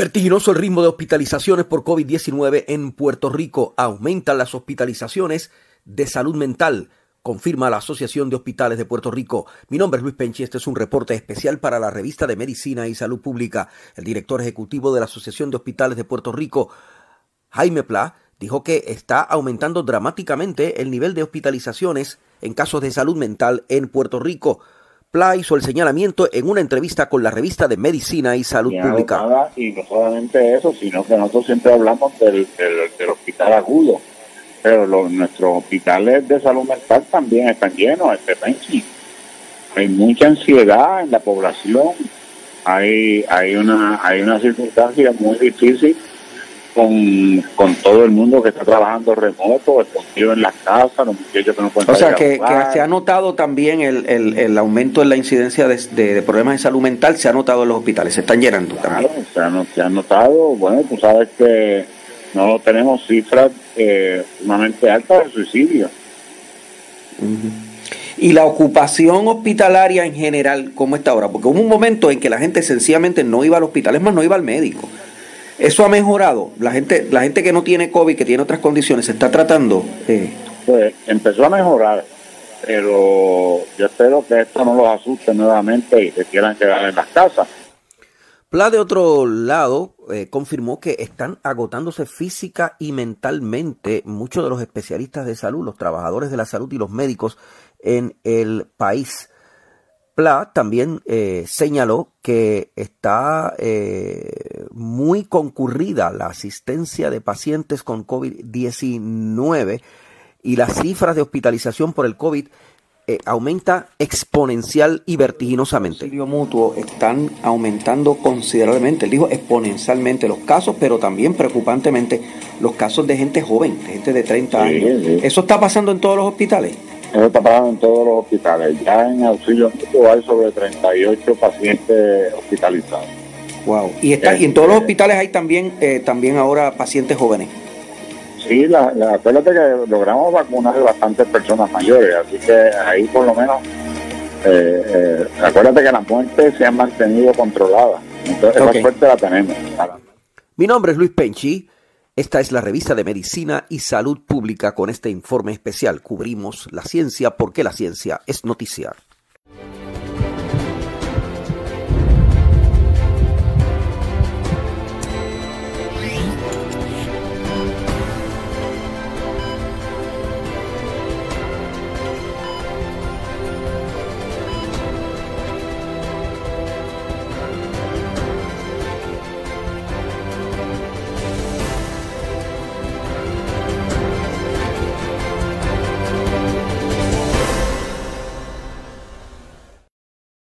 Vertiginoso el ritmo de hospitalizaciones por COVID-19 en Puerto Rico. Aumentan las hospitalizaciones de salud mental, confirma la Asociación de Hospitales de Puerto Rico. Mi nombre es Luis Penchi, este es un reporte especial para la revista de Medicina y Salud Pública. El director ejecutivo de la Asociación de Hospitales de Puerto Rico, Jaime Pla, dijo que está aumentando dramáticamente el nivel de hospitalizaciones en casos de salud mental en Puerto Rico. Pla hizo el señalamiento en una entrevista con la revista de Medicina y Salud Pública. Y no solamente eso, sino que nosotros siempre hablamos del, del hospital agudo. Pero los, nuestros hospitales de salud mental también están llenos, este Hay mucha ansiedad en la población, hay, hay, una, hay una circunstancia muy difícil con, con todo el mundo que está trabajando remoto, escondido en las casas, los muchachos que no pueden O sea, que, se ha notado también el, el, el, aumento en la incidencia de, de, problemas de salud mental, se ha notado en los hospitales, se están llenando claro, Se, ha, se ha notado, bueno, tú sabes que no tenemos cifras eh, sumamente altas de suicidio. Y la ocupación hospitalaria en general, ¿cómo está ahora? Porque hubo un momento en que la gente sencillamente no iba al hospital, es más, no iba al médico. ¿Eso ha mejorado? La gente, la gente que no tiene COVID, que tiene otras condiciones, ¿se está tratando? Eh. Pues empezó a mejorar, pero yo espero que esto no los asuste nuevamente y se quieran quedar en las casas Pla, de otro lado, eh, confirmó que están agotándose física y mentalmente muchos de los especialistas de salud, los trabajadores de la salud y los médicos en el país. Pla también eh, señaló que está eh, muy concurrida la asistencia de pacientes con COVID-19 y las cifras de hospitalización por el COVID eh, aumenta exponencial y vertiginosamente. Los mutuo están aumentando considerablemente, él dijo exponencialmente los casos, pero también preocupantemente los casos de gente joven, de gente de 30 años. ¿Eso está pasando en todos los hospitales? Eso está pasando en todos los hospitales. Ya en auxilio mutuo hay sobre 38 pacientes hospitalizados. Wow. Y, está, y en todos los este, hospitales hay también, eh, también ahora pacientes jóvenes. Sí, la, la, acuérdate que logramos vacunar a bastantes personas mayores, así que ahí por lo menos, eh, eh, acuérdate que la muerte se ha mantenido controlada, entonces esa suerte la tenemos. Mi nombre es Luis Penchi, esta es la revista de Medicina y Salud Pública con este informe especial. Cubrimos la ciencia porque la ciencia es noticiar.